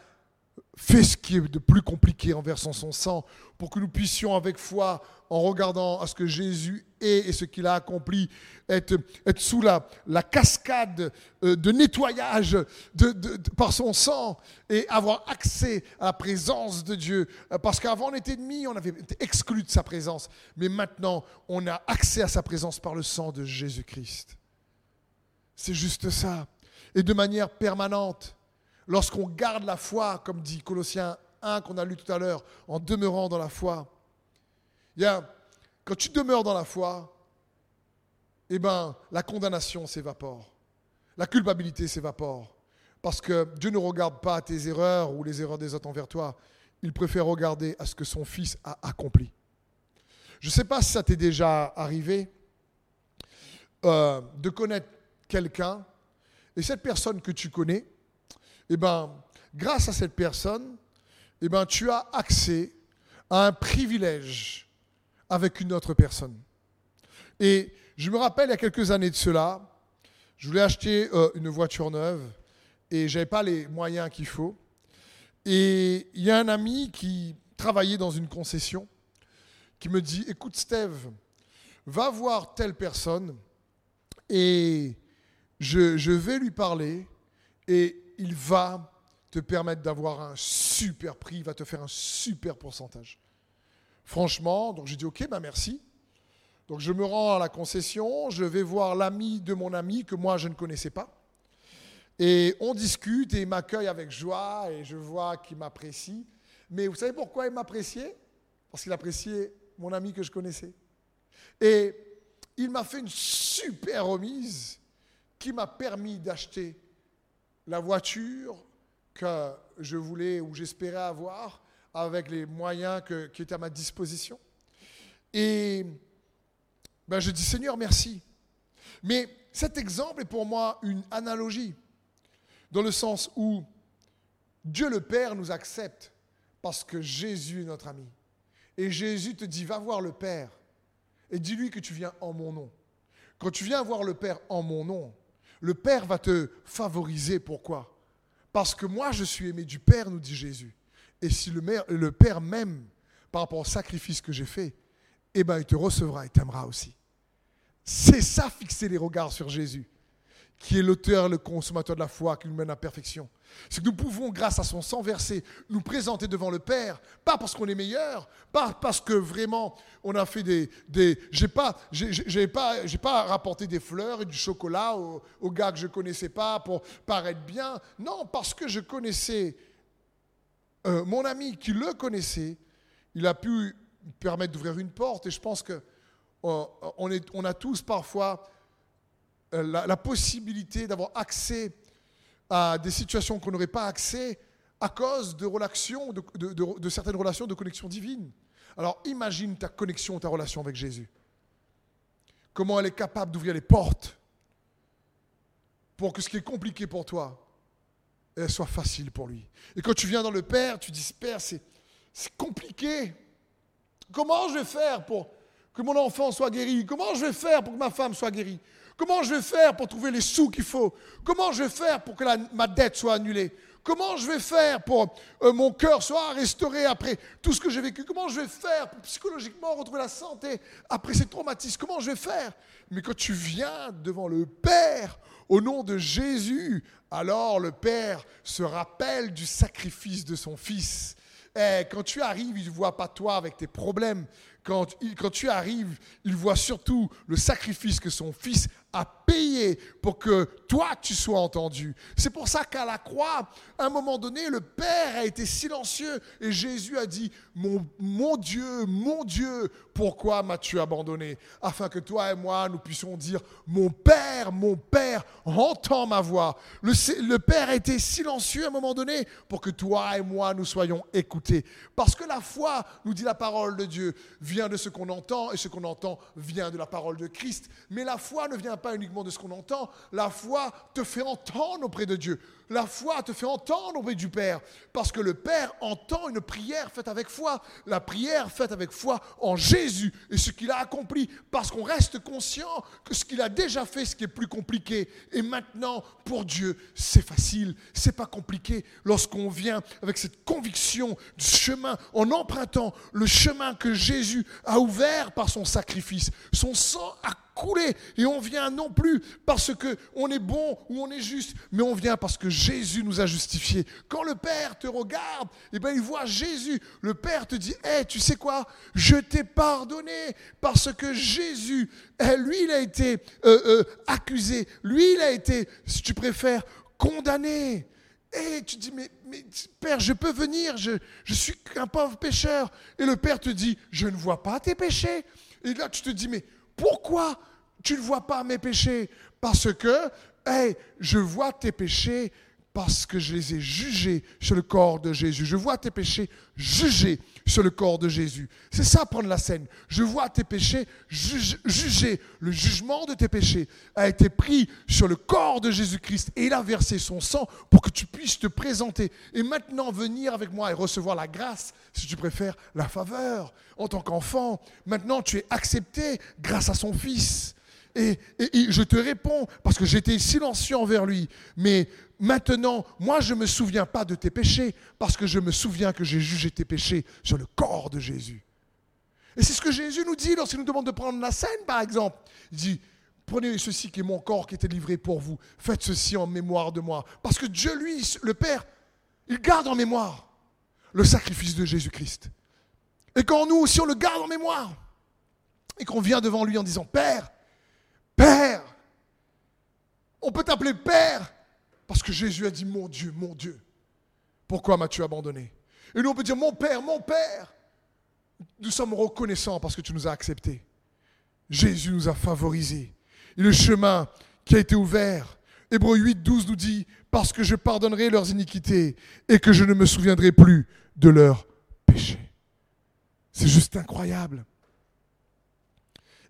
fait ce qui est de plus compliqué en versant son sang, pour que nous puissions avec foi, en regardant à ce que Jésus est et ce qu'il a accompli, être, être sous la, la cascade euh, de nettoyage de, par son sang et avoir accès à la présence de Dieu. Euh, parce qu'avant on était ennemis, on avait été exclus de sa présence, mais maintenant on a accès à sa présence par le sang de Jésus-Christ. C'est juste ça. Et de manière permanente lorsqu'on garde la foi, comme dit Colossiens 1 qu'on a lu tout à l'heure, en demeurant dans la foi, quand tu demeures dans la foi, eh ben, la condamnation s'évapore, la culpabilité s'évapore, parce que Dieu ne regarde pas tes erreurs ou les erreurs des autres envers toi, il préfère regarder à ce que son Fils a accompli. Je ne sais pas si ça t'est déjà arrivé euh, de connaître quelqu'un, et cette personne que tu connais, eh ben, grâce à cette personne, eh ben, tu as accès à un privilège avec une autre personne. Et je me rappelle, il y a quelques années de cela, je voulais acheter euh, une voiture neuve et je n'avais pas les moyens qu'il faut. Et il y a un ami qui travaillait dans une concession qui me dit, écoute Steve, va voir telle personne et je, vais lui parler il va te permettre d'avoir un super prix, il va te faire un super pourcentage. Franchement, donc j'ai dit ok, bah merci. Donc je me rends à la concession, je vais voir l'ami de mon ami que moi je ne connaissais pas. Et on discute et il m'accueille avec joie et je vois qu'il m'apprécie. Mais vous savez pourquoi il m'appréciait? Parce qu'il appréciait mon ami que je connaissais. Et il m'a fait une super remise qui m'a permis d'acheter la voiture que je voulais ou j'espérais avoir avec les moyens qui étaient à ma disposition. Et ben, je dis Seigneur, merci. Mais cet exemple est pour moi une analogie, dans le sens où Dieu le Père nous accepte parce que Jésus est notre ami. Et Jésus te dit, va voir le Père et dis-lui que tu viens en mon nom. Quand tu viens voir le Père en mon nom, le Père va te favoriser. Pourquoi? Parce que moi, je suis aimé du Père, nous dit Jésus. Et si le, Père m'aime par rapport au sacrifice que j'ai fait, eh bien, il te recevra et t'aimera aussi. C'est ça, fixer les regards sur Jésus qui est l'auteur, le consommateur de la foi, qui nous mène à la perfection. C'est que nous pouvons, grâce à son sang versé, nous présenter devant le Père, pas parce qu'on est meilleur, pas parce que vraiment on a fait des... des j'ai pas, pas, pas rapporté des fleurs et du chocolat aux, gars que je connaissais pas pour paraître bien. Non, parce que je connaissais euh, mon ami qui le connaissait, il a pu me permettre d'ouvrir une porte et je pense que euh, on a tous parfois euh, la, possibilité d'avoir accès à des situations qu'on n'aurait pas accès à cause de relations, de, certaines relations de connexion divine. Alors imagine ta connexion, ta relation avec Jésus. comment elle est capable d'ouvrir les portes pour que ce qui est compliqué pour toi elle soit facile pour lui. Et quand tu viens dans le Père, tu dis, Père, c'est compliqué. Comment je vais faire pour que mon enfant soit guéri? Comment je vais faire pour que ma femme soit guérie? Comment je vais faire pour trouver les sous qu'il faut? Comment je vais faire pour que ma dette soit annulée? Comment je vais faire pour euh, mon cœur soit restauré après tout ce que j'ai vécu? Comment je vais faire pour psychologiquement retrouver la santé après ces traumatismes? Comment je vais faire? Mais quand tu viens devant le Père au nom de Jésus, alors le Père se rappelle du sacrifice de son Fils. Et quand tu arrives, il ne voit pas toi avec tes problèmes. Quand, quand tu arrives, il voit surtout le sacrifice que son Fils a payé pour que toi, tu sois entendu. C'est pour ça qu'à la croix, à un moment donné, le Père a été silencieux et Jésus a dit, mon, mon Dieu, mon Dieu, pourquoi m'as-tu abandonné? Afin que toi et moi, nous puissions dire, mon Père, mon Père, entends ma voix. Le, le Père a été silencieux à un moment donné pour que toi et moi, nous soyons écoutés. Parce que la foi, nous dit la parole de Dieu, vient de ce qu'on entend et ce qu'on entend vient de la parole de Christ. Mais la foi ne vient pas uniquement de ce qu'on entend, la foi te fait entendre auprès de Dieu. La foi te fait entendre auprès du Père, parce que le Père entend une prière faite avec foi, la prière faite avec foi en Jésus et ce qu'il a accompli, parce qu'on reste conscient que ce qu'il a déjà fait, ce qui est plus compliqué, et maintenant pour Dieu, c'est facile, c'est pas compliqué lorsqu'on vient avec cette conviction du chemin, en empruntant le chemin que Jésus a ouvert par son sacrifice. Son sang a et on vient non plus parce que on est bon ou on est juste, mais on vient parce que Jésus nous a justifiés. Quand le Père te regarde, eh ben il voit Jésus. Le Père te dit "Eh, tu sais quoi? Je t'ai pardonné parce que Jésus, eh, lui il a été euh, euh, accusé, lui il a été si tu préfères condamné." Et tu dis, mais, mais, Père, je peux venir, je, je suis qu'un pauvre pécheur. Et le Père te dit, je ne vois pas tes péchés. Et là, tu te dis, mais pourquoi tu ne vois pas mes péchés? Parce que, hey, je vois tes péchés parce que je les ai jugés sur le corps de Jésus. Je vois tes péchés jugés sur le corps de Jésus. C'est ça prendre la scène. Je vois tes péchés jugés. Le jugement de tes péchés a été pris sur le corps de Jésus-Christ et il a versé son sang pour que tu puisses te présenter et maintenant venir avec moi et recevoir la grâce, si tu préfères, la faveur en tant qu'enfant. Maintenant, tu es accepté grâce à son Fils. Et, je te réponds parce que j'étais silencieux envers lui. Mais maintenant, moi, je ne me souviens pas de tes péchés parce que je me souviens que j'ai jugé tes péchés sur le corps de Jésus. Et c'est ce que Jésus nous dit lorsqu'il nous demande de prendre la scène, par exemple. Il dit, prenez ceci qui est mon corps qui était livré pour vous. Faites ceci en mémoire de moi. Parce que Dieu, lui, le Père, il garde en mémoire le sacrifice de Jésus-Christ. Et quand nous aussi, on le garde en mémoire, et qu'on vient devant lui en disant, Père, Père. On peut t'appeler Père parce que Jésus a dit mon Dieu, mon Dieu. Pourquoi m'as-tu abandonné? Et nous on peut dire mon Père, mon Père. Nous sommes reconnaissants parce que tu nous as acceptés. Jésus nous a favorisés. Et le chemin qui a été ouvert, Hébreu 8, 12 nous dit, parce que je pardonnerai leurs iniquités et que je ne me souviendrai plus de leurs péchés. C'est juste incroyable.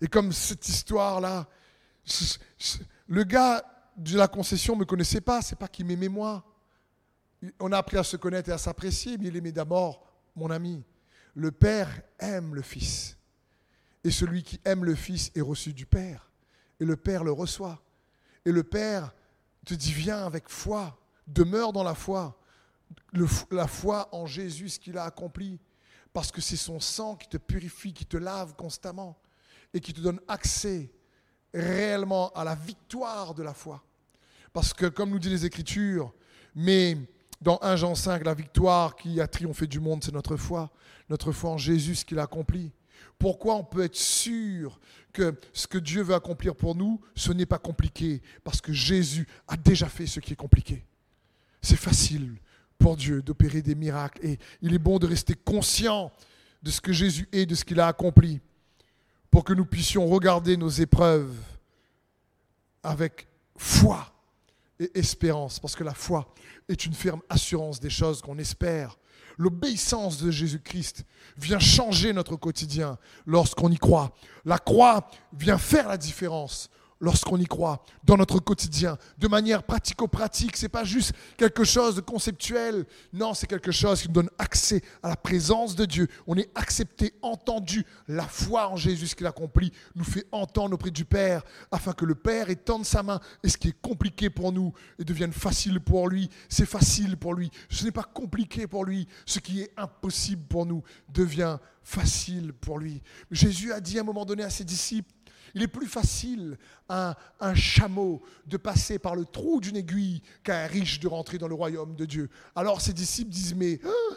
Et comme cette histoire-là le gars de la concession ne me connaissait pas, c'est pas qu'il m'aimait moi. On a appris à se connaître et à s'apprécier, mais il aimait d'abord mon ami. Le Père aime le Fils. Et celui qui aime le Fils est reçu du Père. Et le Père le reçoit. Et le Père te dit, viens avec foi, demeure dans la foi. la foi en Jésus, ce qu'il a accompli. Parce que c'est son sang qui te purifie, qui te lave constamment et qui te donne accès réellement à la victoire de la foi. Parce que, comme nous dit les Écritures, mais dans 1 Jean 5, la victoire qui a triomphé du monde, c'est notre foi. Notre foi en Jésus, ce qu'il a accompli. Pourquoi on peut être sûr que ce que Dieu veut accomplir pour nous, ce n'est pas compliqué? Parce que Jésus a déjà fait ce qui est compliqué. C'est facile pour Dieu d'opérer des miracles et il est bon de rester conscient de ce que Jésus est, de ce qu'il a accompli pour que nous puissions regarder nos épreuves avec foi et espérance, parce que la foi est une ferme assurance des choses qu'on espère. L'obéissance de Jésus-Christ vient changer notre quotidien lorsqu'on y croit. La croix vient faire la différence lorsqu'on y croit dans notre quotidien, de manière pratico-pratique. Ce n'est pas juste quelque chose de conceptuel. Non, c'est quelque chose qui nous donne accès à la présence de Dieu. On est accepté, entendu. La foi en Jésus, qu'il accomplit, nous fait entendre auprès du Père, afin que le Père étende sa main. Et ce qui est compliqué pour nous et devienne facile pour lui, c'est facile pour lui. Ce n'est pas compliqué pour lui. Ce qui est impossible pour nous devient facile pour lui. Jésus a dit à un moment donné à ses disciples, il est plus facile à un, chameau de passer par le trou d'une aiguille qu'à un riche de rentrer dans le royaume de Dieu. Alors ses disciples disent, mais hein,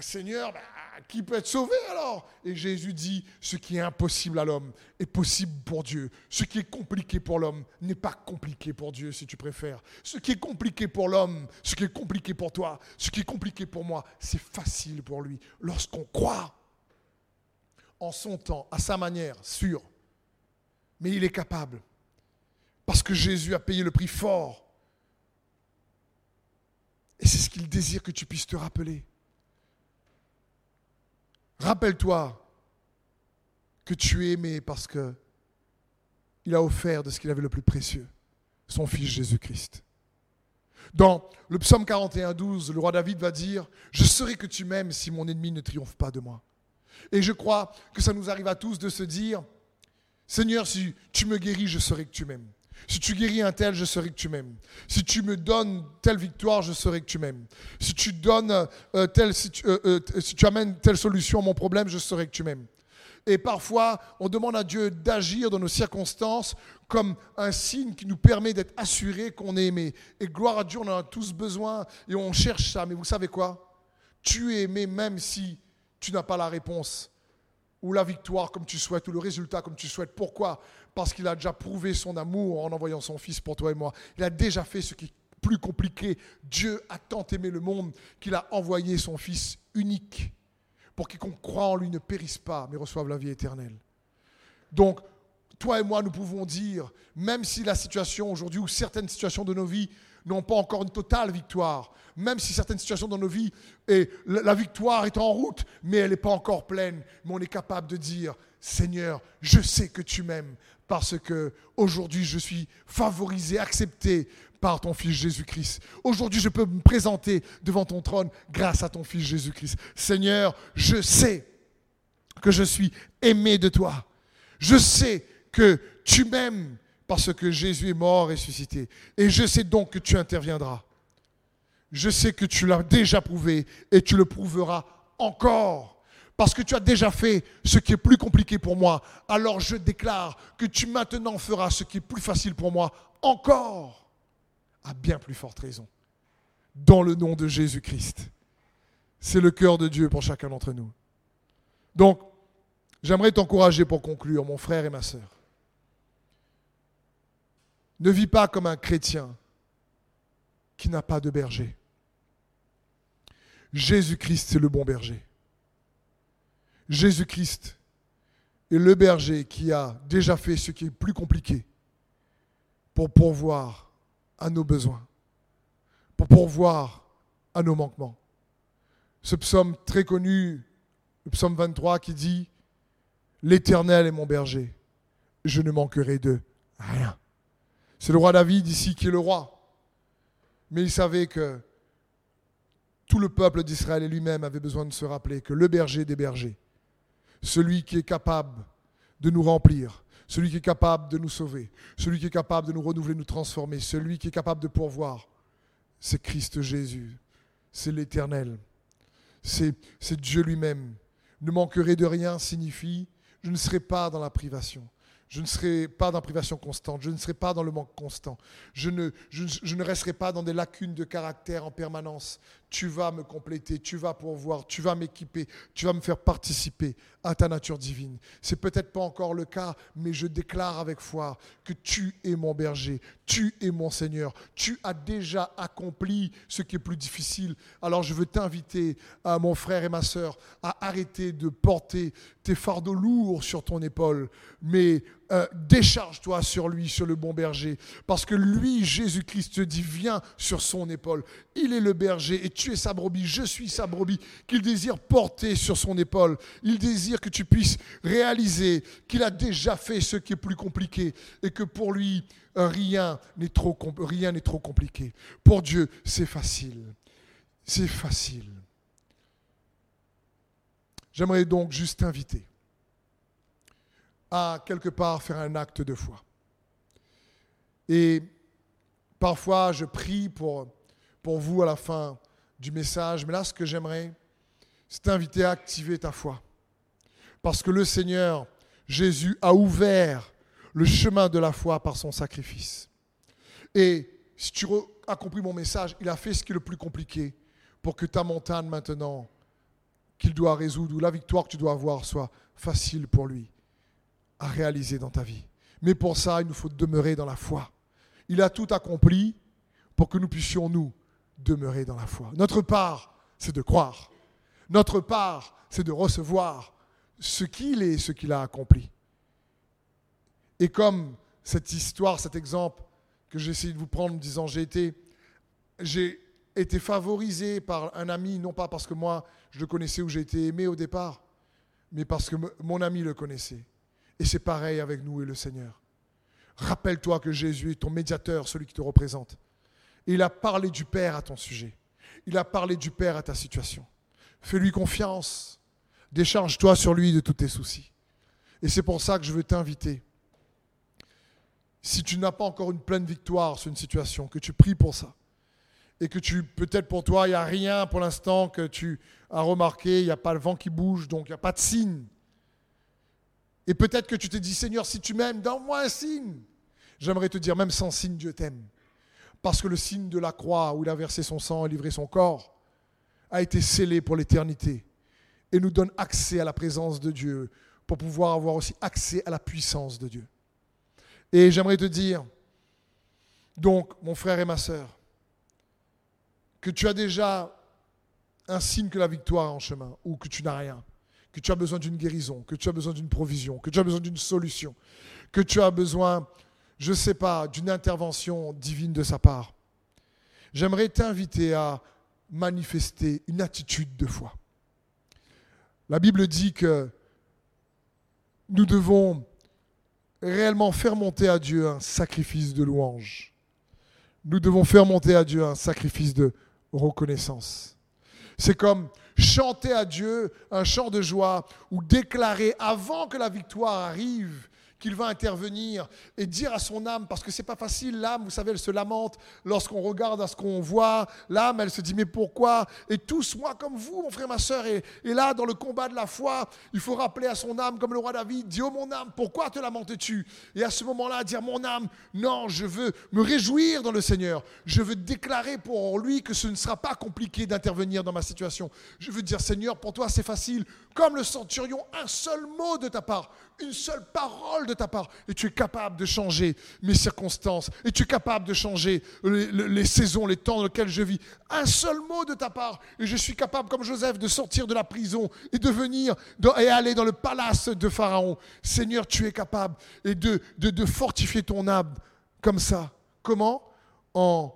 Seigneur, bah, qui peut être sauvé alors? Et Jésus dit, ce qui est impossible à l'homme est possible pour Dieu. Ce qui est compliqué pour l'homme n'est pas compliqué pour Dieu, si tu préfères. Ce qui est compliqué pour l'homme, ce qui est compliqué pour toi, ce qui est compliqué pour moi, c'est facile pour lui. Lorsqu'on croit en son temps, à sa manière, sûr, mais il est capable. Parce que Jésus a payé le prix fort. Et c'est ce qu'il désire que tu puisses te rappeler. Rappelle-toi que tu es aimé parce que il a offert de ce qu'il avait le plus précieux, son fils Jésus-Christ. Dans le psaume 41, 12, le roi David va dire Je saurai que tu m'aimes si mon ennemi ne triomphe pas de moi. Et je crois que ça nous arrive à tous de se dire Seigneur, si tu me guéris, je saurai que tu m'aimes. Si tu guéris un tel, je saurai que tu m'aimes. Si tu me donnes telle victoire, je saurai que tu m'aimes. Si tu donnes euh, telle, euh, euh, amènes telle solution à mon problème, je saurai que tu m'aimes. Et parfois, on demande à Dieu d'agir dans nos circonstances comme un signe qui nous permet d'être assurés qu'on est aimé. Et gloire à Dieu, on en a tous besoin et on cherche ça. Mais vous savez quoi? Tu es aimé même si tu n'as pas la réponse ou la victoire comme tu souhaites, ou le résultat comme tu souhaites. Pourquoi? Parce qu'il a déjà prouvé son amour en envoyant son Fils pour toi et moi. Il a déjà fait ce qui est plus compliqué. Dieu a tant aimé le monde qu'il a envoyé son Fils unique pour quiconque croit en lui ne périsse pas, mais reçoive la vie éternelle. Donc, toi et moi, nous pouvons dire, même si la situation aujourd'hui ou certaines situations de nos vies n'ont pas encore une totale victoire, même si certaines situations dans nos vies, et la victoire est en route, mais elle n'est pas encore pleine, mais on est capable de dire, Seigneur, je sais que tu m'aimes parce que aujourd'hui je suis favorisé, accepté par ton Fils Jésus-Christ. Aujourd'hui je peux me présenter devant ton trône grâce à ton Fils Jésus-Christ. Seigneur, je sais que je suis aimé de toi. Je sais que tu m'aimes parce que Jésus est mort et ressuscité. Et je sais donc que tu interviendras. Je sais que tu l'as déjà prouvé et tu le prouveras encore. Parce que tu as déjà fait ce qui est plus compliqué pour moi. Alors je déclare que tu maintenant feras ce qui est plus facile pour moi encore. À bien plus forte raison. Dans le nom de Jésus-Christ. C'est le cœur de Dieu pour chacun d'entre nous. Donc, j'aimerais t'encourager pour conclure, mon frère et ma sœur. Ne vis pas comme un chrétien qui n'a pas de berger. Jésus-Christ est le bon berger. Jésus-Christ est le berger qui a déjà fait ce qui est plus compliqué pour pourvoir à nos besoins, pour pourvoir à nos manquements. Ce psaume très connu, le psaume 23, qui dit L'Éternel est mon berger, je ne manquerai de rien. C'est le roi David ici qui est le roi. Mais il savait que tout le peuple d'Israël et lui-même avait besoin de se rappeler que le berger des bergers, celui qui est capable de nous remplir, celui qui est capable de nous sauver, celui qui est capable de nous renouveler, nous transformer, celui qui est capable de pourvoir, c'est Christ Jésus, c'est l'Éternel, c'est Dieu lui-même. Ne manquerai de rien signifie, je ne serai pas dans la privation. Je ne serai pas dans privation constante, je ne serai pas dans le manque constant, je ne, je, ne resterai pas dans des lacunes de caractère en permanence. Tu vas me compléter, tu vas pourvoir, tu vas m'équiper, tu vas me faire participer à ta nature divine. C'est peut-être pas encore le cas, mais je déclare avec foi que tu es mon berger, tu es mon Seigneur, tu as déjà accompli ce qui est plus difficile. Alors je veux t'inviter, à mon frère et ma sœur, à arrêter de porter tes fardeaux lourds sur ton épaule, mais euh, décharge-toi sur lui, sur le bon berger. Parce que lui, Jésus-Christ te dit, viens sur son épaule. Il est le berger et tu es sa brebis, je suis sa brebis, qu'il désire porter sur son épaule. Il désire que tu puisses réaliser qu'il a déjà fait ce qui est plus compliqué et que pour lui, rien n'est trop, rien n'est trop compliqué. Pour Dieu, c'est facile. C'est facile. J'aimerais donc juste t'inviter à quelque part faire un acte de foi. Et parfois, je prie pour, pour vous à la fin du message, mais là, ce que j'aimerais, c'est t'inviter à activer ta foi. Parce que le Seigneur, Jésus, a ouvert le chemin de la foi par son sacrifice. Et si tu as compris mon message, il a fait ce qui est le plus compliqué pour que ta montagne maintenant qu'il doit résoudre ou la victoire que tu dois avoir soit facile pour lui à réaliser dans ta vie. Mais pour ça, il nous faut demeurer dans la foi. Il a tout accompli pour que nous puissions, nous, demeurer dans la foi. Notre part, c'est de croire. Notre part, c'est de recevoir ce qu'il est, ce qu'il a accompli. Et comme cette histoire, cet exemple que j'ai essayé de vous prendre en disant j'ai été, j'ai été favorisé par un ami, non pas parce que moi je le connaissais ou j'ai été aimé au départ, mais parce que mon ami le connaissait. Et c'est pareil avec nous et le Seigneur. Rappelle-toi que Jésus est ton médiateur, celui qui te représente. Il a parlé du Père à ton sujet. Il a parlé du Père à ta situation. Fais-lui confiance. Décharge-toi sur lui de tous tes soucis. Et c'est pour ça que je veux t'inviter. Si tu n'as pas encore une pleine victoire sur une situation, que tu pries pour ça, et que tu, peut-être pour toi, il n'y a rien pour l'instant que tu as remarqué, il n'y a pas le vent qui bouge, donc il n'y a pas de signe. Et peut-être que tu te dis, Seigneur, si tu m'aimes, donne-moi un signe. J'aimerais te dire, même sans signe, Dieu t'aime. Parce que le signe de la croix, où il a versé son sang et livré son corps, a été scellé pour l'éternité et nous donne accès à la présence de Dieu pour pouvoir avoir aussi accès à la puissance de Dieu. Et j'aimerais te dire, donc, mon frère et ma sœur, que tu as déjà un signe que la victoire est en chemin ou que tu n'as rien que tu as besoin d'une guérison, que tu as besoin d'une provision, que tu as besoin d'une solution, que tu as besoin, je ne sais pas, d'une intervention divine de sa part. J'aimerais t'inviter à manifester une attitude de foi. La Bible dit que nous devons réellement faire monter à Dieu un sacrifice de louange. Nous devons faire monter à Dieu un sacrifice de reconnaissance. C'est comme chanter à Dieu un chant de joie ou déclarer avant que la victoire arrive qu'il va intervenir et dire à son âme, parce que c'est pas facile, l'âme, vous savez, elle se lamente lorsqu'on regarde à ce qu'on voit, l'âme, elle se dit, mais pourquoi? Et tous, moi comme vous, mon frère, ma soeur, et, là, dans le combat de la foi, il faut rappeler à son âme, comme le roi David, dit, oh mon âme, pourquoi te lamentes-tu? Et à ce moment-là, dire, mon âme, non, je veux me réjouir dans le Seigneur, je veux déclarer pour lui que ce ne sera pas compliqué d'intervenir dans ma situation. Je veux dire, Seigneur, pour toi, c'est facile, comme le centurion, un seul mot de ta part, une seule parole de ta part, et tu es capable de changer mes circonstances, et tu es capable de changer les, saisons, les temps dans lesquels je vis. Un seul mot de ta part, et je suis capable, comme Joseph, de sortir de la prison et de venir et aller dans le palace de Pharaon. Seigneur, tu es capable de, de fortifier ton âme comme ça. Comment? En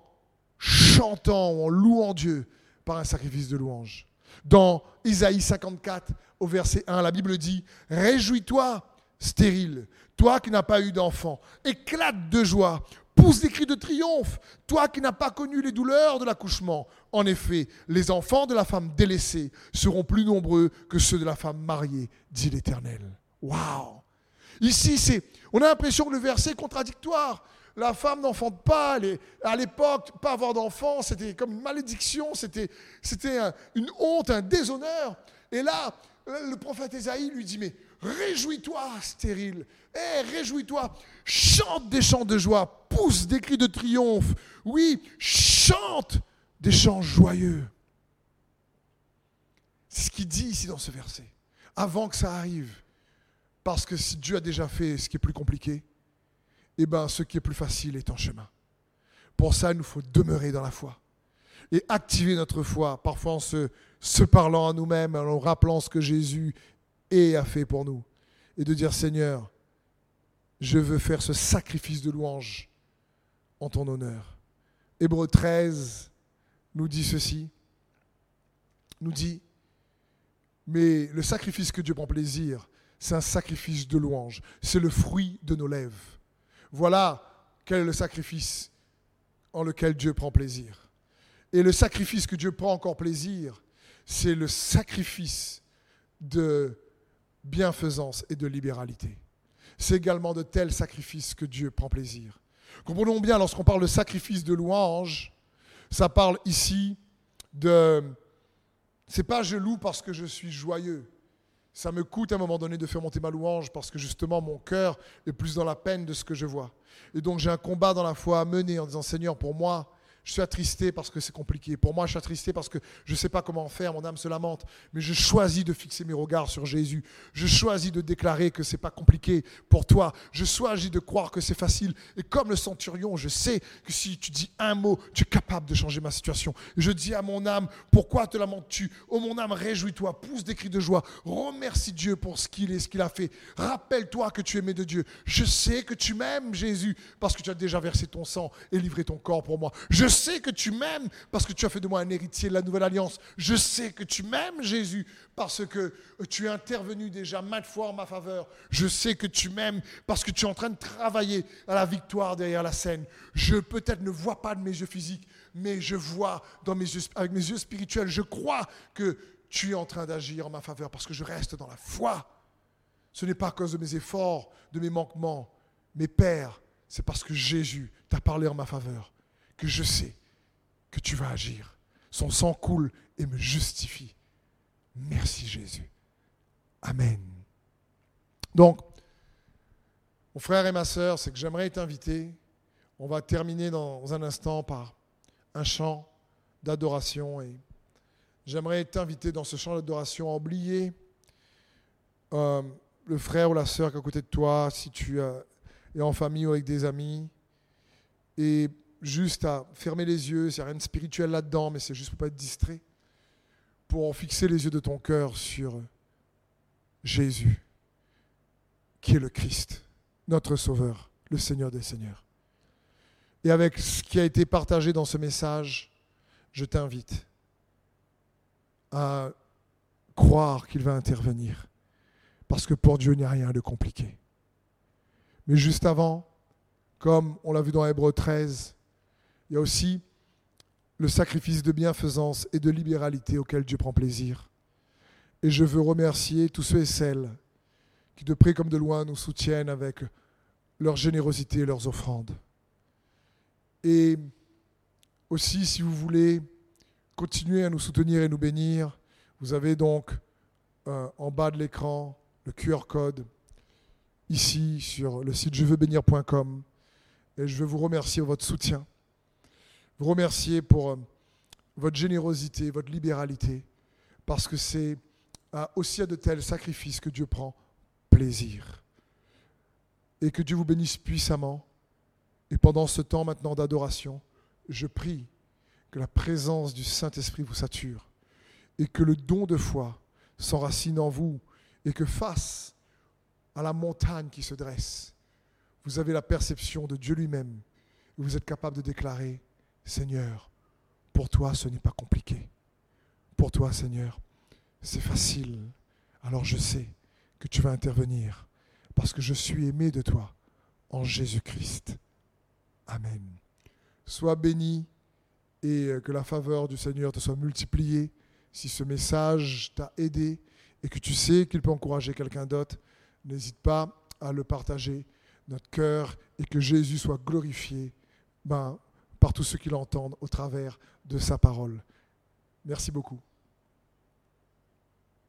chantant, en louant Dieu par un sacrifice de louange. Dans Isaïe 54, au verset 1, la Bible dit, Réjouis-toi, stérile, toi qui n'as pas eu d'enfant, éclate de joie, pousse des cris de triomphe, toi qui n'as pas connu les douleurs de l'accouchement. En effet, les enfants de la femme délaissée seront plus nombreux que ceux de la femme mariée, dit l'Éternel. Waouh Ici, c'est, on a l'impression que le verset est contradictoire. La femme n'enfante pas. à l'époque, pas avoir d'enfant, c'était comme une malédiction, c'était, c'était une honte, un déshonneur. Et là, le prophète Esaïe lui dit, mais réjouis-toi, stérile, eh, réjouis-toi, chante des chants de joie, pousse des cris de triomphe, oui, chante des chants joyeux. C'est ce qu'il dit ici dans ce verset, avant que ça arrive. Parce que si Dieu a déjà fait ce qui est plus compliqué, eh bien ce qui est plus facile est en chemin. Pour ça, il nous faut demeurer dans la foi et activer notre foi, parfois se parlant à nous-mêmes, en rappelant ce que Jésus est a fait pour nous. Et de dire, Seigneur, je veux faire ce sacrifice de louange en ton honneur. Hébreu 13 nous dit ceci, nous dit, mais le sacrifice que Dieu prend plaisir, c'est un sacrifice de louange, c'est le fruit de nos lèvres. Voilà quel est le sacrifice en lequel Dieu prend plaisir. Et le sacrifice que Dieu prend encore plaisir, c'est le sacrifice de bienfaisance et de libéralité. C'est également de tels sacrifices que Dieu prend plaisir. Comprenons bien, lorsqu'on parle de sacrifice de louange, ça parle ici de... C'est pas je loue parce que je suis joyeux. Ça me coûte à un moment donné de faire monter ma louange parce que justement mon cœur est plus dans la peine de ce que je vois. Et donc j'ai un combat dans la foi à mener en disant Seigneur, pour moi, je suis attristé parce que c'est compliqué. Pour moi, je suis attristé parce que je ne sais pas comment faire, mon âme se lamente. Mais je choisis de fixer mes regards sur Jésus. Je choisis de déclarer que ce n'est pas compliqué pour toi. Je choisis de croire que c'est facile. Et comme le centurion, je sais que si tu dis un mot, tu es capable de changer ma situation. je dis à mon âme, pourquoi te lamentes-tu? Oh mon âme, réjouis-toi, pousse des cris de joie. Remercie Dieu pour ce qu'il est, ce qu'il a fait. Rappelle-toi que tu es aimé de Dieu. Je sais que tu m'aimes, Jésus, parce que tu as déjà versé ton sang et livré ton corps pour moi. Je sais que tu m'aimes parce que tu as fait de moi un héritier de la nouvelle alliance. Je sais que tu m'aimes, Jésus, parce que tu es intervenu déjà maintes fois en ma faveur. Je sais que tu m'aimes parce que tu es en train de travailler à la victoire derrière la scène. Je peut-être ne vois pas de mes yeux physiques, mais je vois avec mes yeux spirituels. Je crois que tu es en train d'agir en ma faveur parce que je reste dans la foi. Ce n'est pas à cause de mes efforts, de mes manquements, mais Père, c'est parce que Jésus t'a parlé en ma faveur que je sais que tu vas agir. Son sang coule et me justifie. Merci Jésus. Amen. Donc, mon frère et ma sœur, c'est que j'aimerais t'inviter. On va terminer dans un instant par un chant d'adoration et j'aimerais t'inviter dans ce chant d'adoration à oublier euh, le frère ou la sœur qui est à côté de toi, si tu es en famille ou avec des amis. Et juste à fermer les yeux, il n'y a rien de spirituel là-dedans, mais c'est juste pour pas être distrait, pour fixer les yeux de ton cœur sur Jésus, qui est le Christ, notre Sauveur, le Seigneur des Seigneurs. Et avec ce qui a été partagé dans ce message, je t'invite à croire qu'il va intervenir, parce que pour Dieu, il n'y a rien de compliqué. Mais juste avant, comme on l'a vu dans Hébreu 13, il y a aussi le sacrifice de bienfaisance et de libéralité auquel Dieu prend plaisir. Et je veux remercier tous ceux et celles qui, de près comme de loin, nous soutiennent avec leur générosité et leurs offrandes. Et aussi, si vous voulez continuer à nous soutenir et nous bénir, vous avez donc euh, en bas de l'écran le QR code ici sur le site je Et je veux vous remercier pour votre soutien vous remercier pour euh, votre générosité, votre libéralité, parce que c'est aussi à de tels sacrifices que Dieu prend plaisir. Et que Dieu vous bénisse puissamment. Et pendant ce temps maintenant d'adoration, je prie que la présence du Saint-Esprit vous sature et que le don de foi s'enracine en vous et que face à la montagne qui se dresse, vous avez la perception de Dieu lui-même et vous êtes capable de déclarer Seigneur, pour toi ce n'est pas compliqué. Pour toi, Seigneur, c'est facile. Alors je sais que tu vas intervenir parce que je suis aimé de toi en Jésus-Christ. Amen. Sois béni et que la faveur du Seigneur te soit multipliée. Si ce message t'a aidé et que tu sais qu'il peut encourager quelqu'un d'autre, n'hésite pas à le partager. Notre cœur et que Jésus soit glorifié. Ben, par tous ceux qui l'entendent au travers de sa parole. Merci beaucoup.